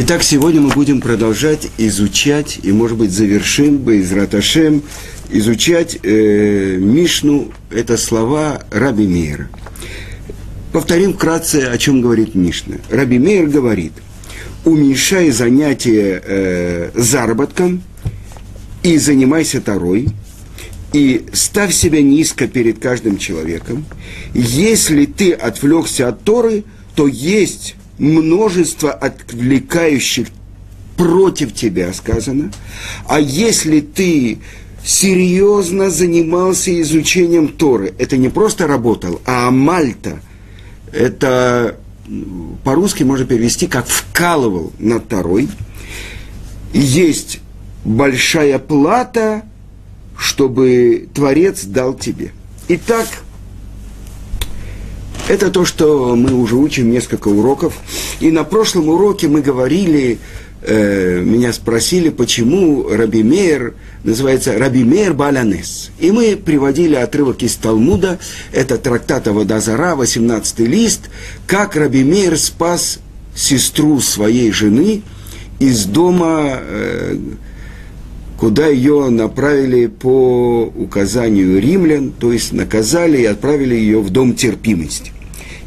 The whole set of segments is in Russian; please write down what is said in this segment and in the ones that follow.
Итак, сегодня мы будем продолжать изучать и, может быть, завершим бы из Раташем, изучать э, Мишну, это слова Раби Мейра. Повторим вкратце, о чем говорит Мишна. Раби Мейр говорит, уменьшай занятие э, заработком и занимайся Тарой, и ставь себя низко перед каждым человеком. Если ты отвлекся от Торы, то есть множество отвлекающих против тебя сказано. А если ты серьезно занимался изучением Торы, это не просто работал, а Мальта, это по-русски можно перевести как вкалывал над Торой, есть большая плата, чтобы Творец дал тебе. Итак, это то, что мы уже учим несколько уроков. И на прошлом уроке мы говорили, э, меня спросили, почему Раби Мейер называется Раби Мейер Баланес. И мы приводили отрывок из Талмуда, это трактата Водозара, 18 лист, как Раби Мейер спас сестру своей жены из дома, э, куда ее направили по указанию римлян, то есть наказали и отправили ее в дом терпимости.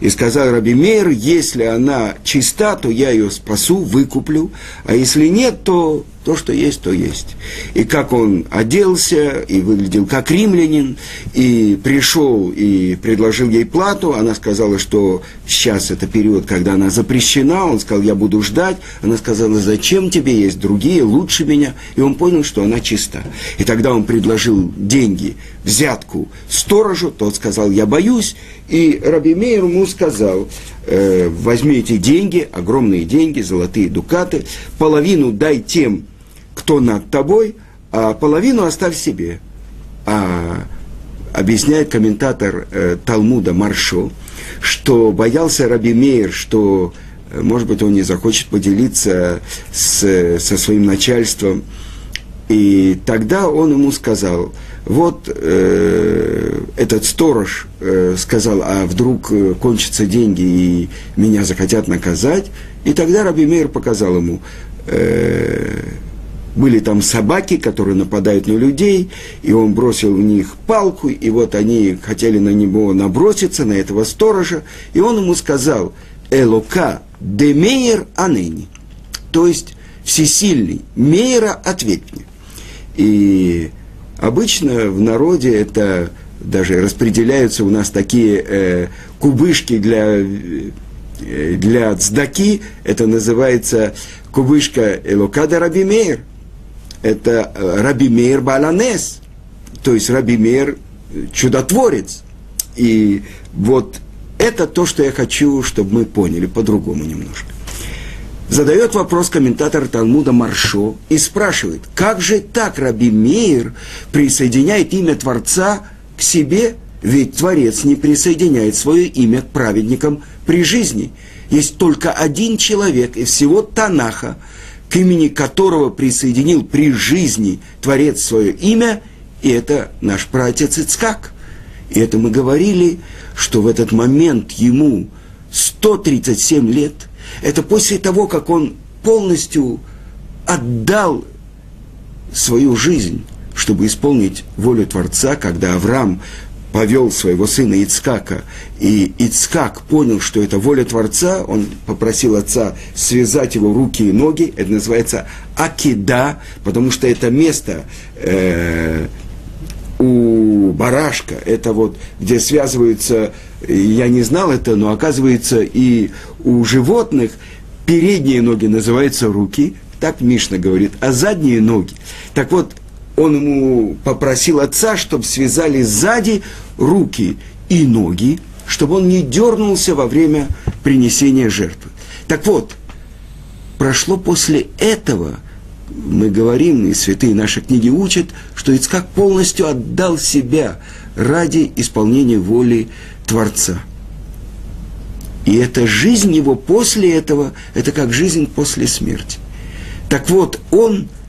И сказал Раби Мейр, если она чиста, то я ее спасу, выкуплю, а если нет, то то, что есть, то есть. И как он оделся, и выглядел как римлянин, и пришел и предложил ей плату, она сказала, что сейчас это период, когда она запрещена, он сказал, я буду ждать, она сказала, зачем тебе, есть другие, лучше меня, и он понял, что она чиста. И тогда он предложил деньги, взятку сторожу, тот сказал, я боюсь, и Раби Мейер ему сказал, э, возьми деньги, огромные деньги, золотые дукаты, половину дай тем, кто над тобой, а половину оставь себе. А объясняет комментатор э, Талмуда Маршо, что боялся Раби Мейер, что, э, может быть, он не захочет поделиться с, со своим начальством. И тогда он ему сказал, вот э, этот сторож э, сказал, а вдруг э, кончатся деньги и меня захотят наказать. И тогда Раби Мейер показал ему, э, были там собаки, которые нападают на людей, и он бросил в них палку, и вот они хотели на него наброситься, на этого сторожа, и он ему сказал, «Элока демейер анени», то есть «Всесильный, Мейра, ответь мне». И обычно в народе это даже распределяются у нас такие э, кубышки для, э, для цдаки, это называется кубышка Элокада Раби Мейр – это э, Раби Мейр Баланес, то есть Раби Мейр э, чудотворец. И вот это то, что я хочу, чтобы мы поняли по-другому немножко. Задает вопрос комментатор Талмуда Маршо и спрашивает, как же так Раби Мейр присоединяет имя Творца к себе, ведь Творец не присоединяет свое имя к праведникам при жизни. Есть только один человек из всего Танаха, к имени которого присоединил при жизни Творец свое имя, и это наш праотец Ицкак. И это мы говорили, что в этот момент ему 137 лет, это после того, как он полностью отдал свою жизнь, чтобы исполнить волю Творца, когда Авраам повел своего сына Ицкака, и Ицкак понял, что это воля Творца, он попросил отца связать его руки и ноги, это называется Акида, потому что это место э, у барашка, это вот, где связываются, я не знал это, но оказывается и у животных передние ноги называются руки, так Мишна говорит, а задние ноги. Так вот, он ему попросил отца, чтобы связали сзади руки и ноги, чтобы он не дернулся во время принесения жертвы. Так вот, прошло после этого, мы говорим, и святые наши книги учат, что Ицкак полностью отдал себя ради исполнения воли Творца. И эта жизнь его после этого, это как жизнь после смерти. Так вот, он –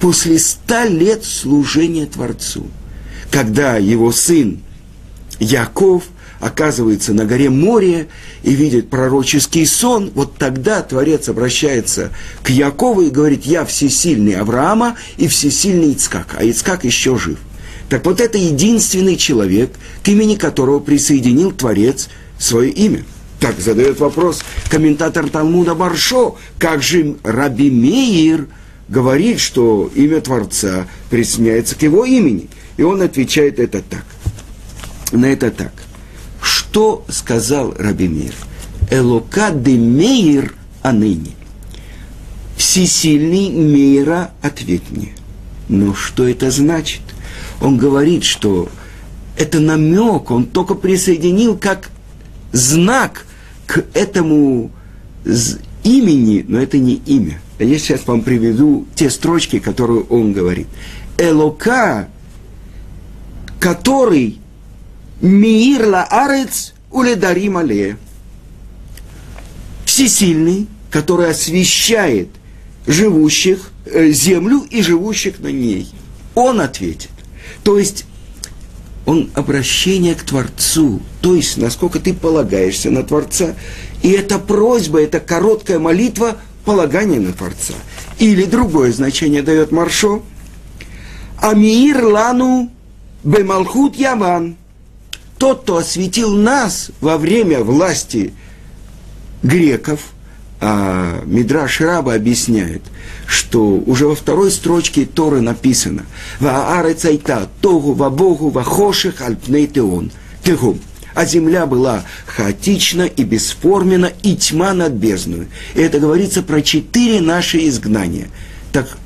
после ста лет служения Творцу, когда его сын Яков оказывается на горе море и видит пророческий сон, вот тогда Творец обращается к Якову и говорит, я всесильный Авраама и всесильный Ицкак, а Ицкак еще жив. Так вот это единственный человек, к имени которого присоединил Творец свое имя. Так задает вопрос комментатор Талмуда Баршо, как же Раби Меир говорит, что имя Творца присоединяется к его имени. И он отвечает это так. На это так. Что сказал Раби Меир? Элока де Меир аныне. Всесильный Мейра ответь мне. Но что это значит? Он говорит, что это намек, он только присоединил как знак к этому имени, но это не имя. Я сейчас вам приведу те строчки, которые он говорит. Элока, который мир ла арец уледарим алея. Всесильный, который освещает живущих, э, землю и живущих на ней. Он ответит. То есть он обращение к Творцу, то есть насколько ты полагаешься на Творца. И эта просьба, эта короткая молитва полагание на Творца. Или другое значение дает Маршо. Амир лану бемалхут яван. Тот, кто осветил нас во время власти греков – а, Мидраш Раба объясняет, что уже во второй строчке Торы написано «Ваарецайта тогу ва богу ва хоших альпней теон». Тегум. А земля была хаотична и бесформена, и тьма над бездную. И это говорится про четыре наши изгнания. Так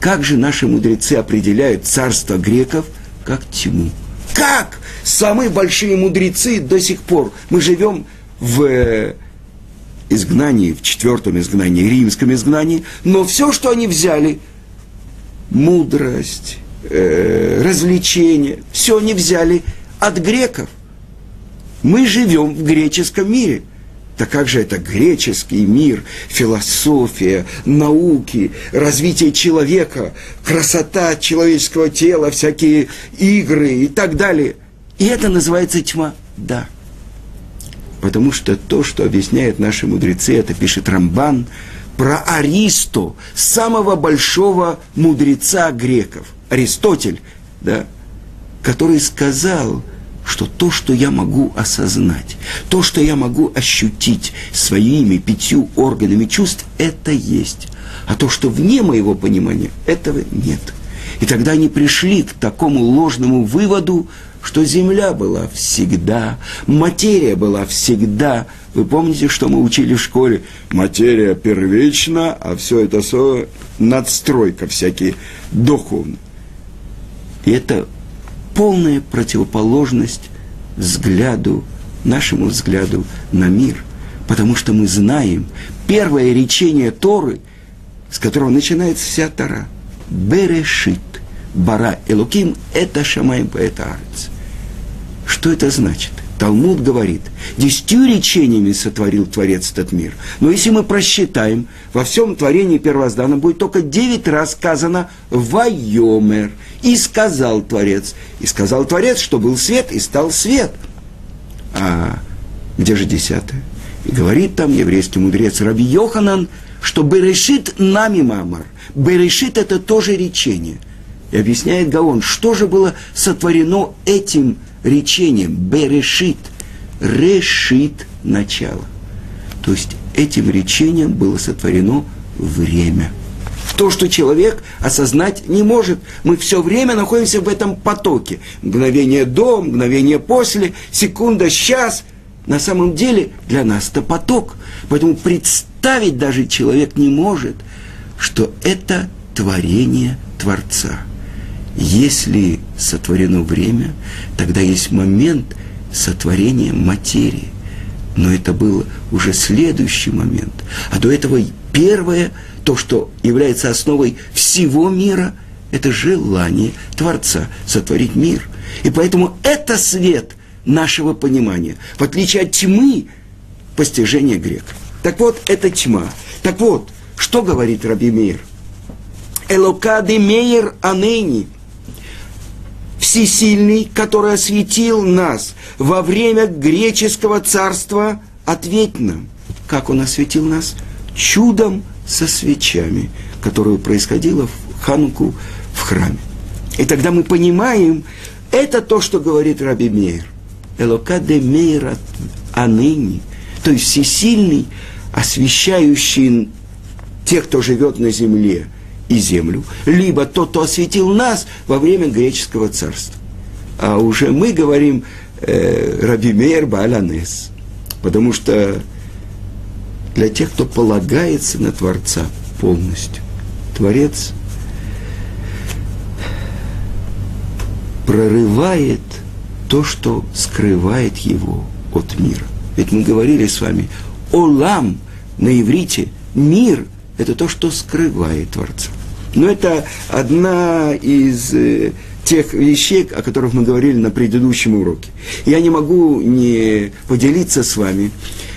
как же наши мудрецы определяют царство греков как тьму? Как? Самые большие мудрецы до сих пор. Мы живем в изгнании, в четвертом изгнании, римском изгнании, но все, что они взяли, мудрость, э, развлечение, все они взяли от греков. Мы живем в греческом мире. Так как же это греческий мир, философия, науки, развитие человека, красота человеческого тела, всякие игры и так далее. И это называется тьма? Да. Потому что то, что объясняют наши мудрецы, это пишет Рамбан, про Аристо, самого большого мудреца греков, Аристотель, да, который сказал, что то, что я могу осознать, то, что я могу ощутить своими пятью органами чувств, это есть. А то, что вне моего понимания, этого нет. И тогда они пришли к такому ложному выводу, что Земля была всегда, материя была всегда. Вы помните, что мы учили в школе? Материя первична, а все это надстройка всякие духовные. И это полная противоположность взгляду, нашему взгляду на мир. Потому что мы знаем первое речение Торы, с которого начинается вся Тора. Берешит бара Элуким, это Шамаем, это. Что это значит? Талмуд говорит, десятью речениями сотворил Творец этот мир. Но если мы просчитаем, во всем творении первоздана будет только девять раз сказано «Вайомер». И сказал Творец. И сказал Творец, что был свет, и стал свет. А где же десятое? И говорит там еврейский мудрец Раби Йоханан, что Берешит нами мамар. Берешит это тоже речение – и объясняет Гаон, что же было сотворено этим «берешит», «решит» – начало. То есть этим речением было сотворено время. То, что человек осознать не может. Мы все время находимся в этом потоке. Мгновение до, мгновение после, секунда, сейчас. На самом деле для нас это поток. Поэтому представить даже человек не может, что это творение Творца – если сотворено время, тогда есть момент сотворения материи. Но это был уже следующий момент. А до этого первое, то, что является основой всего мира, это желание Творца сотворить мир. И поэтому это свет нашего понимания, в отличие от тьмы постижения греков. Так вот, это тьма. Так вот, что говорит Раби Мейр? Элокады Мейер Анени – всесильный, который осветил нас во время греческого царства, ответь нам, как он осветил нас? Чудом со свечами, которое происходило в Хануку в храме. И тогда мы понимаем, это то, что говорит Раби Мейр. Элока де Мейр аныни. То есть всесильный, освещающий тех, кто живет на земле и землю, либо тот, кто осветил нас во время греческого царства. А уже мы говорим э, Раби Мейр Бааланес, потому что для тех, кто полагается на Творца полностью, Творец прорывает то, что скрывает его от мира. Ведь мы говорили с вами, Олам на иврите, мир – это то, что скрывает Творца. Но это одна из э, тех вещей, о которых мы говорили на предыдущем уроке. Я не могу не поделиться с вами.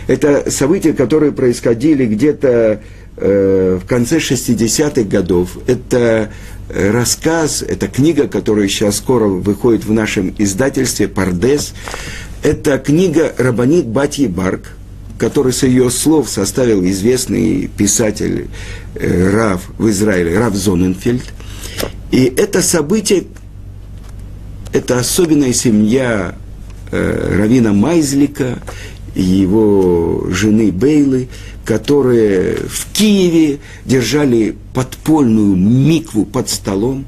Это события, которые происходили где-то э, в конце 60-х годов. Это э, рассказ, это книга, которая сейчас скоро выходит в нашем издательстве «Пардес». Это книга Рабанит Батьи Барк, который с ее слов составил известный писатель э, Рав в Израиле, Рав Зоненфельд. И это событие, это особенная семья э, Равина Майзлика и его жены Бейлы, которые в Киеве держали подпольную микву под столом,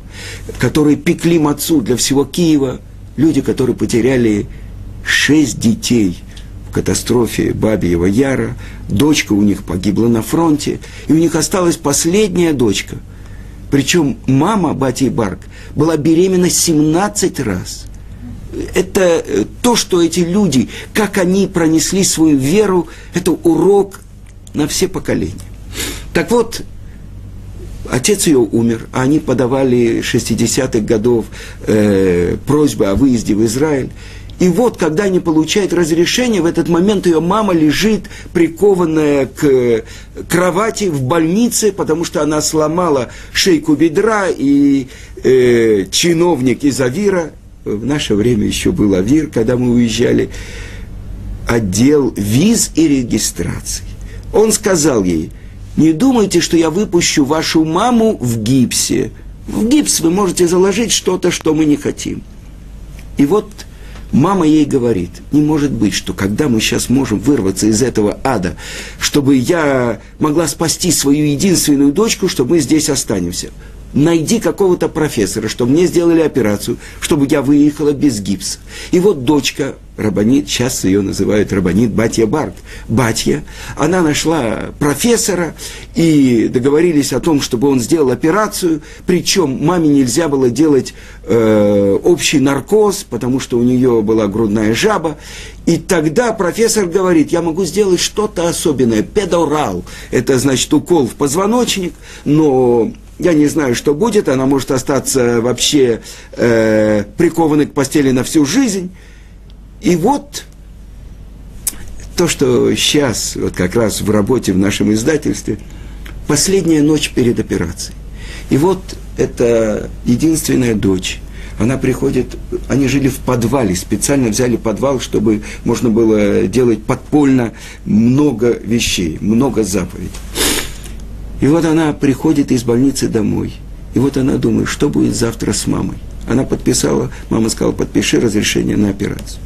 которые пекли мацу для всего Киева, люди, которые потеряли шесть детей катастрофе Бабиева Яра, дочка у них погибла на фронте, и у них осталась последняя дочка. Причем мама Бати Барк была беременна 17 раз. Это э, то, что эти люди, как они пронесли свою веру, это урок на все поколения. Так вот, отец ее умер, а они подавали 60-х годов э, просьбы о выезде в Израиль. И вот, когда они получают разрешение, в этот момент ее мама лежит прикованная к кровати в больнице, потому что она сломала шейку бедра, и э, чиновник из Авира, в наше время еще был Авир, когда мы уезжали, отдел виз и регистрации. Он сказал ей, не думайте, что я выпущу вашу маму в гипсе. В гипс вы можете заложить что-то, что мы не хотим. И вот Мама ей говорит, не может быть, что когда мы сейчас можем вырваться из этого ада, чтобы я могла спасти свою единственную дочку, что мы здесь останемся найди какого-то профессора, чтобы мне сделали операцию, чтобы я выехала без гипса. И вот дочка, Рабанит, сейчас ее называют Рабанит Батья Барт, Батья, она нашла профессора и договорились о том, чтобы он сделал операцию, причем маме нельзя было делать э, общий наркоз, потому что у нее была грудная жаба, и тогда профессор говорит, я могу сделать что-то особенное, педорал, это значит укол в позвоночник, но я не знаю, что будет, она может остаться вообще э, прикованной к постели на всю жизнь. И вот то, что сейчас, вот как раз в работе в нашем издательстве, последняя ночь перед операцией. И вот это единственная дочь. Она приходит, они жили в подвале, специально взяли подвал, чтобы можно было делать подпольно много вещей, много заповедей. И вот она приходит из больницы домой. И вот она думает, что будет завтра с мамой. Она подписала, мама сказала, подпиши разрешение на операцию.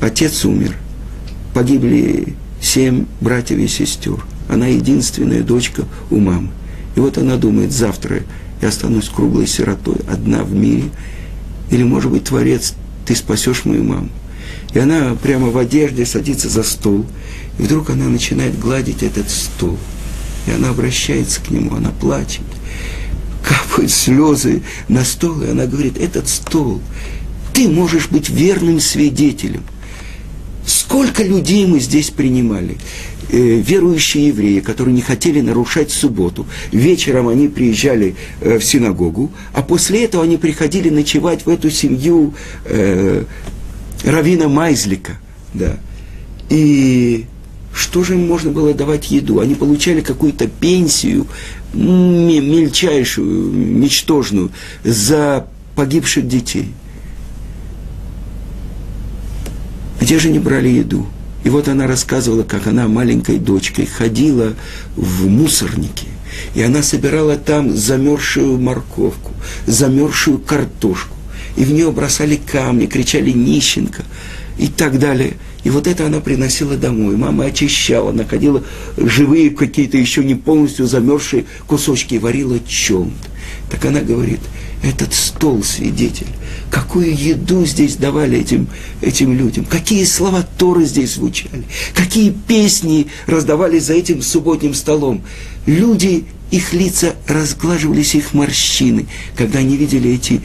Отец умер. Погибли семь братьев и сестер. Она единственная дочка у мамы. И вот она думает, завтра я останусь круглой сиротой, одна в мире. Или, может быть, Творец, ты спасешь мою маму. И она прямо в одежде садится за стол. И вдруг она начинает гладить этот стол – и она обращается к нему, она плачет, капают слезы на стол, и она говорит, этот стол, ты можешь быть верным свидетелем. Сколько людей мы здесь принимали? Э, верующие евреи, которые не хотели нарушать субботу. Вечером они приезжали э, в синагогу, а после этого они приходили ночевать в эту семью э, Равина Майзлика. Да. И что же им можно было давать еду? Они получали какую-то пенсию, мельчайшую, ничтожную, за погибших детей. Где же не брали еду? И вот она рассказывала, как она маленькой дочкой ходила в мусорники, и она собирала там замерзшую морковку, замерзшую картошку, и в нее бросали камни, кричали «Нищенко» и так далее. И вот это она приносила домой. Мама очищала, находила живые какие-то еще не полностью замерзшие кусочки и варила чем-то. Так она говорит, этот стол свидетель, какую еду здесь давали этим, этим людям, какие слова Торы здесь звучали, какие песни раздавались за этим субботним столом. Люди, их лица разглаживались, их морщины, когда они видели эти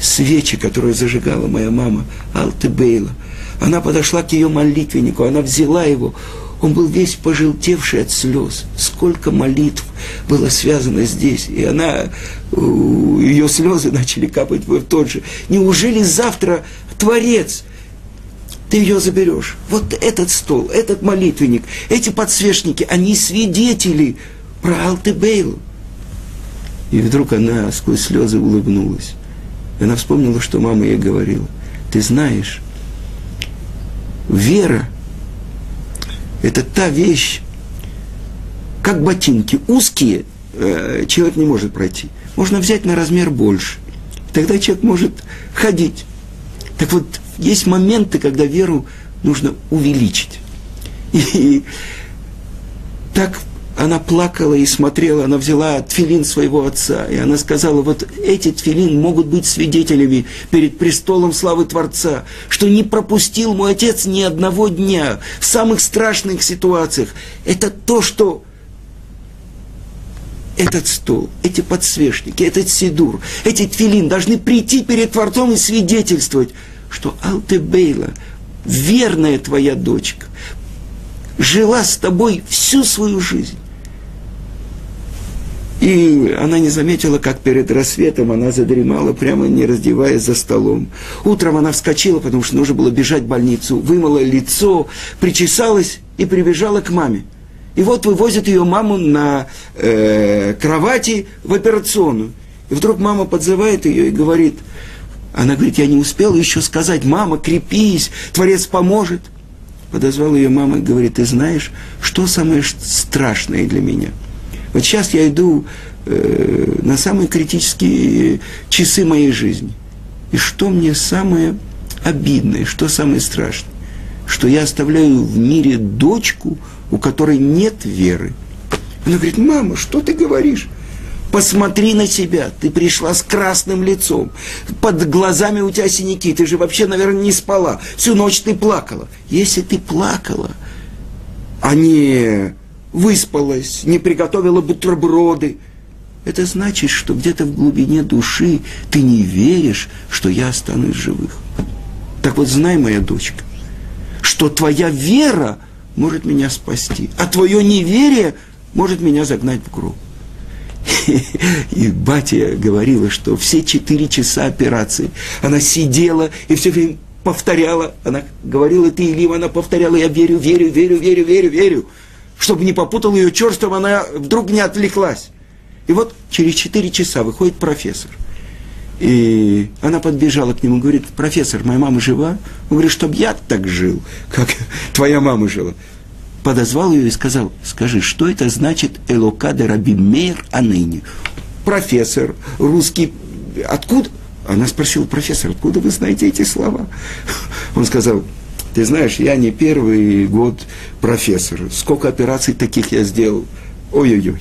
свечи, которые зажигала моя мама Алтебейла. Она подошла к ее молитвеннику, она взяла его, он был весь пожелтевший от слез. Сколько молитв было связано здесь. И она, ее слезы начали капать в тот же. Неужели завтра Творец, ты ее заберешь? Вот этот стол, этот молитвенник, эти подсвечники, они свидетели про Алтебейлу. И вдруг она сквозь слезы улыбнулась. Она вспомнила, что мама ей говорила. Ты знаешь, вера – это та вещь, как ботинки, узкие, э, человек не может пройти. Можно взять на размер больше. Тогда человек может ходить. Так вот, есть моменты, когда веру нужно увеличить. И так она плакала и смотрела, она взяла тфилин своего отца, и она сказала, вот эти тфилин могут быть свидетелями перед престолом славы Творца, что не пропустил мой отец ни одного дня в самых страшных ситуациях. Это то, что этот стол, эти подсвечники, этот сидур, эти тфилин должны прийти перед Творцом и свидетельствовать, что Алтебейла, верная твоя дочка, жила с тобой всю свою жизнь. И она не заметила, как перед рассветом она задремала, прямо не раздеваясь за столом. Утром она вскочила, потому что нужно было бежать в больницу, вымыла лицо, причесалась и прибежала к маме. И вот вывозят ее маму на э, кровати в операционную. И вдруг мама подзывает ее и говорит, она говорит, я не успела еще сказать, мама, крепись, Творец поможет. Подозвал ее мама и говорит, ты знаешь, что самое страшное для меня – вот сейчас я иду э, на самые критические часы моей жизни. И что мне самое обидное, что самое страшное? Что я оставляю в мире дочку, у которой нет веры. Она говорит, мама, что ты говоришь? Посмотри на себя, ты пришла с красным лицом, под глазами у тебя синяки, ты же вообще, наверное, не спала, всю ночь ты плакала. Если ты плакала, а не выспалась, не приготовила бутерброды. Это значит, что где-то в глубине души ты не веришь, что я останусь живых. Так вот, знай, моя дочка, что твоя вера может меня спасти, а твое неверие может меня загнать в гроб. И батя говорила, что все четыре часа операции она сидела и все время повторяла, она говорила ты или она повторяла, я верю, верю, верю, верю, верю, верю чтобы не попутал ее черт, чтобы она вдруг не отвлеклась. И вот через четыре часа выходит профессор. И она подбежала к нему и говорит, профессор, моя мама жива? Он говорит, чтобы я так жил, как твоя мама жила. Подозвал ее и сказал, скажи, что это значит Элокаде Раби Мейр Аныни? Профессор, русский, откуда? Она спросила, профессор, откуда вы знаете эти слова? Он сказал, ты знаешь, я не первый год профессор. Сколько операций таких я сделал? Ой-ой-ой.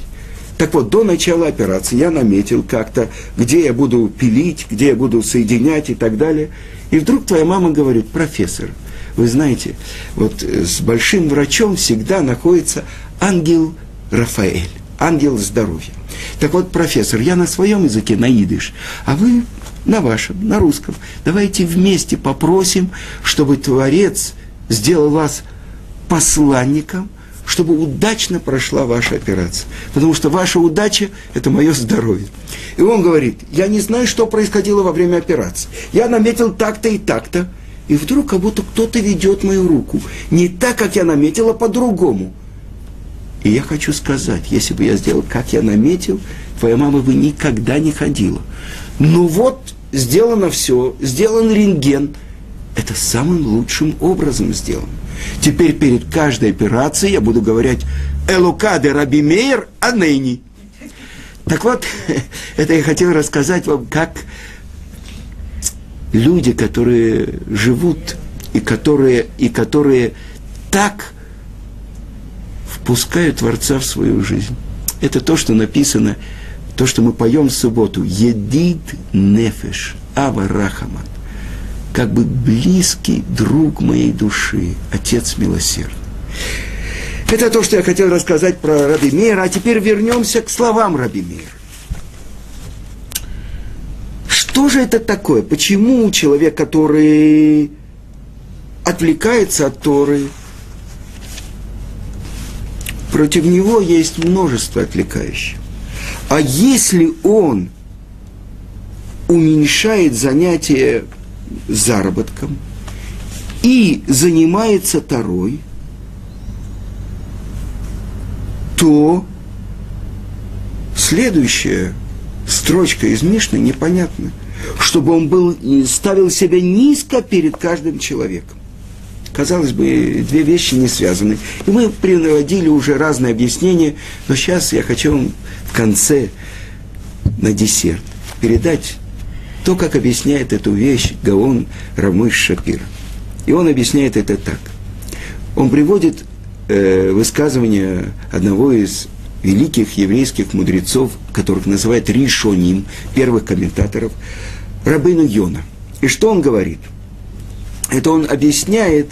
Так вот, до начала операции я наметил как-то, где я буду пилить, где я буду соединять и так далее. И вдруг твоя мама говорит, профессор, вы знаете, вот с большим врачом всегда находится ангел Рафаэль, ангел здоровья. Так вот, профессор, я на своем языке, на идыш, а вы на вашем, на русском. Давайте вместе попросим, чтобы Творец сделал вас посланником, чтобы удачно прошла ваша операция. Потому что ваша удача – это мое здоровье. И он говорит, я не знаю, что происходило во время операции. Я наметил так-то и так-то. И вдруг как будто кто-то ведет мою руку. Не так, как я наметил, а по-другому. И я хочу сказать, если бы я сделал, как я наметил, твоя мама бы никогда не ходила. Ну вот, сделано все, сделан рентген. Это самым лучшим образом сделано. Теперь перед каждой операцией я буду говорить «Элукаде Рабимейр Анейни». Так вот, это я хотел рассказать вам, как люди, которые живут и которые, и которые так впускают Творца в свою жизнь. Это то, что написано, то, что мы поем в субботу. Едид нефеш, ава рахаман. Как бы близкий друг моей души, Отец милосердный. Это то, что я хотел рассказать про Раби Мейра. А теперь вернемся к словам Раби Мейра. Что же это такое? Почему человек, который отвлекается от Торы, против него есть множество отвлекающих. А если он уменьшает занятие заработком и занимается Торой, то следующая строчка из Мишны непонятна. Чтобы он был, ставил себя низко перед каждым человеком. Казалось бы, две вещи не связаны. И мы приводили уже разные объяснения, но сейчас я хочу вам в конце на десерт передать то, как объясняет эту вещь Гаон Рамыш Шапир. И он объясняет это так. Он приводит э, высказывание одного из великих еврейских мудрецов, которых называют Ришоним, первых комментаторов, Рабыну Йона. И что он говорит? Это он объясняет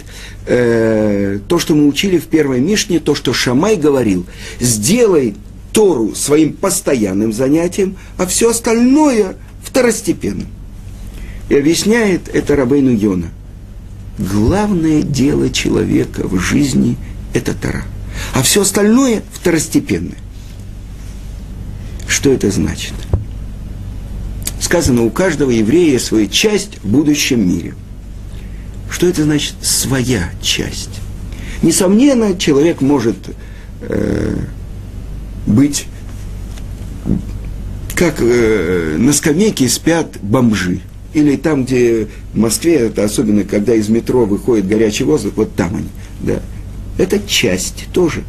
э, то, что мы учили в первой Мишне, то, что Шамай говорил. Сделай Тору своим постоянным занятием, а все остальное второстепенным. И объясняет это Рабейну Йона. Главное дело человека в жизни – это Тора – а все остальное второстепенное. Что это значит? Сказано, у каждого еврея своя часть в будущем мире. Что это значит своя часть? Несомненно, человек может э, быть как э, на скамейке спят бомжи. Или там, где в Москве, это особенно когда из метро выходит горячий воздух, вот там они. Да. Это часть тоже.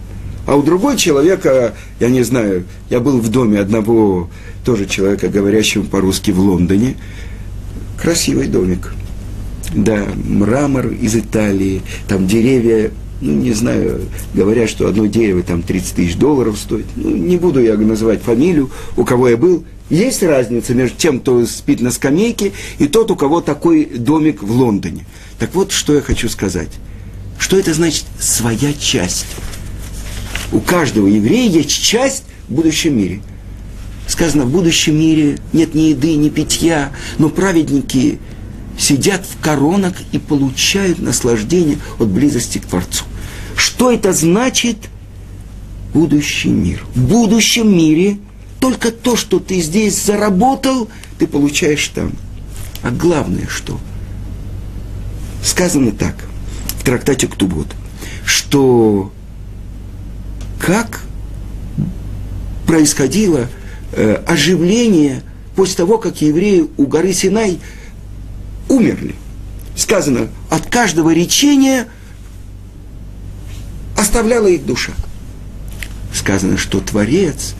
А у другого человека, я не знаю, я был в доме одного тоже человека, говорящего по-русски в Лондоне. Красивый домик. Да, мрамор из Италии, там деревья, ну, не знаю, говорят, что одно дерево там 30 тысяч долларов стоит. Ну, не буду я называть фамилию, у кого я был. Есть разница между тем, кто спит на скамейке, и тот, у кого такой домик в Лондоне. Так вот, что я хочу сказать. Что это значит своя часть? У каждого еврея есть часть в будущем мире. Сказано, в будущем мире нет ни еды, ни питья, но праведники сидят в коронах и получают наслаждение от близости к Творцу. Что это значит? Будущий мир. В будущем мире только то, что ты здесь заработал, ты получаешь там. А главное что? Сказано так в трактате Ктубот, что как происходило э, оживление после того, как евреи у горы Синай умерли. Сказано, от каждого речения оставляла их душа. Сказано, что Творец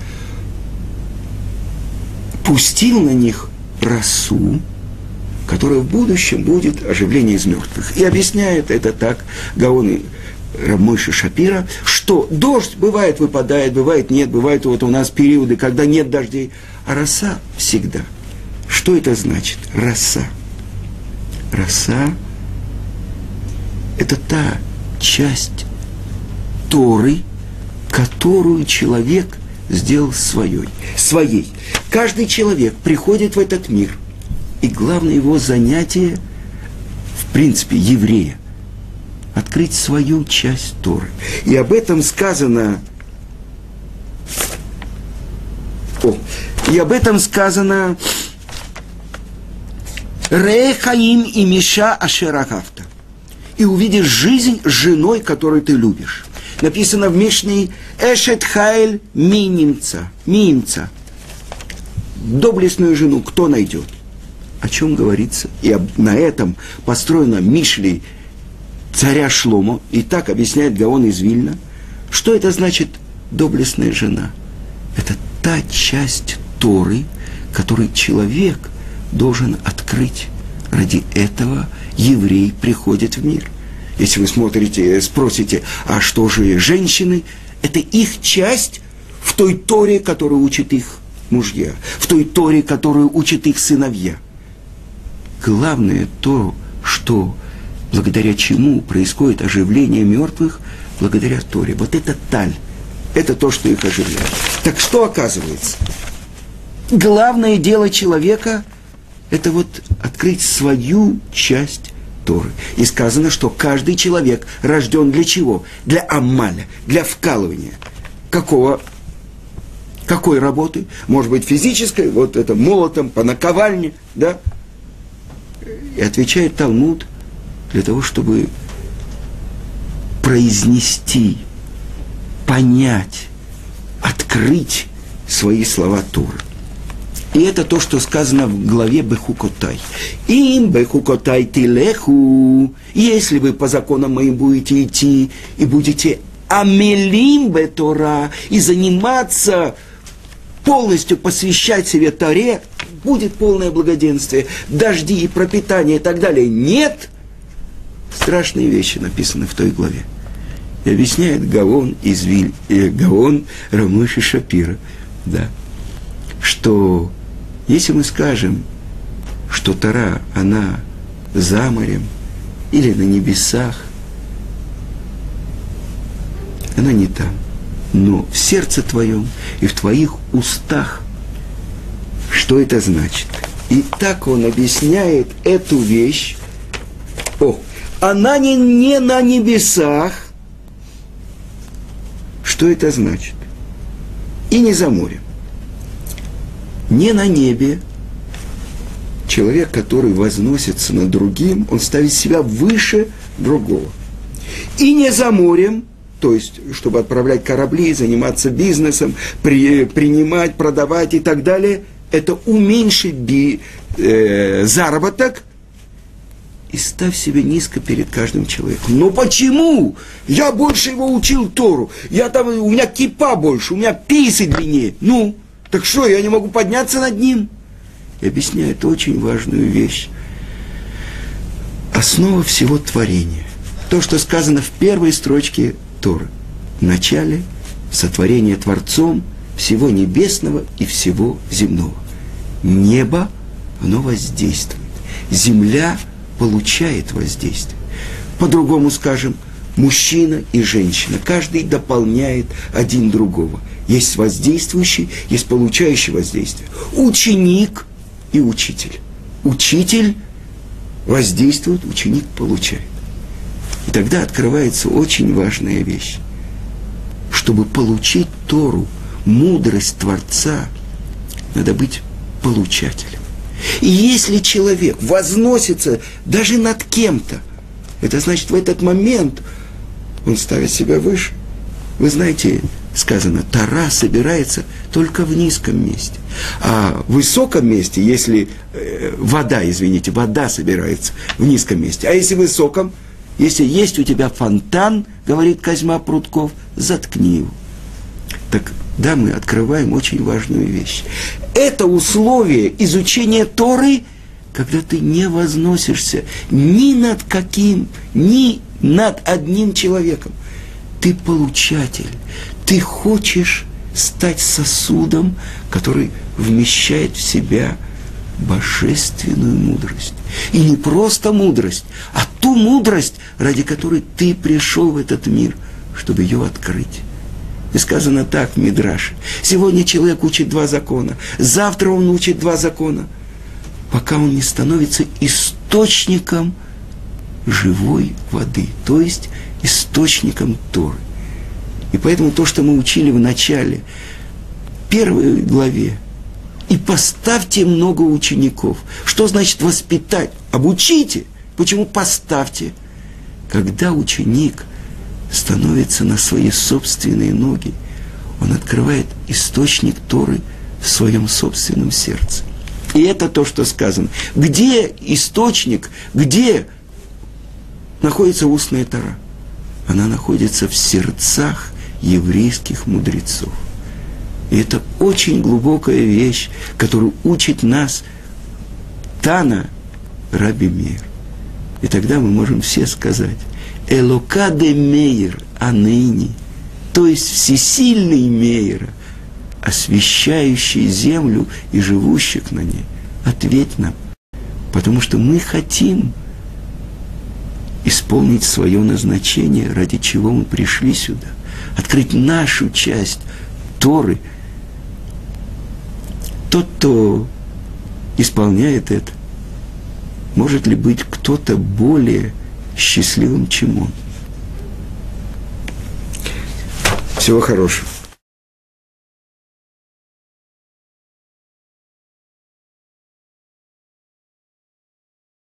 пустил на них росу, которое в будущем будет оживление из мертвых. И объясняет это так Гаон Рамойши Шапира, что дождь бывает выпадает, бывает нет, бывают вот у нас периоды, когда нет дождей, а роса всегда. Что это значит? Роса. Роса – это та часть Торы, которую человек сделал своей. своей. Каждый человек приходит в этот мир – и главное его занятие, в принципе, еврея, открыть свою часть Торы. И об этом сказано, о, и об этом сказано Рехаим и Миша Ашерагавта. И увидишь жизнь женой, которую ты любишь. Написано в Мишне Эшет Хайль Минимца. Минимца. Доблестную жену кто найдет? о чем говорится. И на этом построена Мишли царя Шломо. И так объясняет Гаон из Вильна. Что это значит доблестная жена? Это та часть Торы, которую человек должен открыть. Ради этого еврей приходит в мир. Если вы смотрите, спросите, а что же женщины? Это их часть в той Торе, которую учат их мужья, в той Торе, которую учат их сыновья. Главное то, что благодаря чему происходит оживление мертвых, благодаря Торе. Вот это таль, это то, что их оживляет. Так что оказывается? Главное дело человека – это вот открыть свою часть Торы. И сказано, что каждый человек рожден для чего? Для амаля, для вкалывания. Какого какой работы? Может быть, физической, вот это молотом, по наковальне, да? И отвечает Талмуд для того, чтобы произнести, понять, открыть свои слова Торы. И это то, что сказано в главе Бехукотай. Им Бехукотай тилеху. Если вы по законам моим будете идти и будете амелим бетора и заниматься полностью посвящать себе Торе, будет полное благоденствие, дожди и пропитание и так далее. Нет! Страшные вещи написаны в той главе. И объясняет Гаон из Виль, э, Гаон Рамыши Шапира, да, что если мы скажем, что Тора, она за морем или на небесах, она не там – но в сердце твоем и в твоих устах. Что это значит? И так он объясняет эту вещь. О, она не, не на небесах. Что это значит? И не за морем. Не на небе. Человек, который возносится над другим, он ставит себя выше другого. И не за морем, то есть, чтобы отправлять корабли, заниматься бизнесом, при, принимать, продавать и так далее, это уменьшить би, э, заработок и ставь себя низко перед каждым человеком. Но почему? Я больше его учил Тору. Я там, у меня кипа больше, у меня писы длиннее. Ну, так что, я не могу подняться над ним? И объясняет очень важную вещь. Основа всего творения. То, что сказано в первой строчке Торы. В начале сотворения Творцом всего небесного и всего земного. Небо, оно воздействует. Земля получает воздействие. По-другому скажем, мужчина и женщина. Каждый дополняет один другого. Есть воздействующий, есть получающий воздействие. Ученик и учитель. Учитель воздействует, ученик получает. И тогда открывается очень важная вещь. Чтобы получить Тору, мудрость Творца, надо быть получателем. И если человек возносится даже над кем-то, это значит в этот момент он ставит себя выше. Вы знаете, сказано, Тара собирается только в низком месте. А в высоком месте, если э, вода, извините, вода собирается в низком месте. А если в высоком, если есть у тебя фонтан, говорит Козьма Прутков, заткни его. Так да, мы открываем очень важную вещь. Это условие изучения Торы, когда ты не возносишься ни над каким, ни над одним человеком. Ты получатель. Ты хочешь стать сосудом, который вмещает в себя божественную мудрость. И не просто мудрость, а ту мудрость, ради которой ты пришел в этот мир, чтобы ее открыть. И сказано так в Мидраше. Сегодня человек учит два закона, завтра он учит два закона, пока он не становится источником живой воды, то есть источником Торы. И поэтому то, что мы учили в начале, первой главе, и поставьте много учеников. Что значит воспитать? Обучите. Почему поставьте? Когда ученик становится на свои собственные ноги, он открывает источник Торы в своем собственном сердце. И это то, что сказано. Где источник, где находится устная Тара? Она находится в сердцах еврейских мудрецов. И это очень глубокая вещь, которую учит нас Тана Раби Мир. И тогда мы можем все сказать, Элока де Мейр, а ныне, то есть всесильный Мейра, освещающий землю и живущих на ней. Ответь нам, потому что мы хотим исполнить свое назначение, ради чего мы пришли сюда, открыть нашу часть Торы. Тот, кто исполняет это, может ли быть кто-то более счастливым, чем он? Всего хорошего.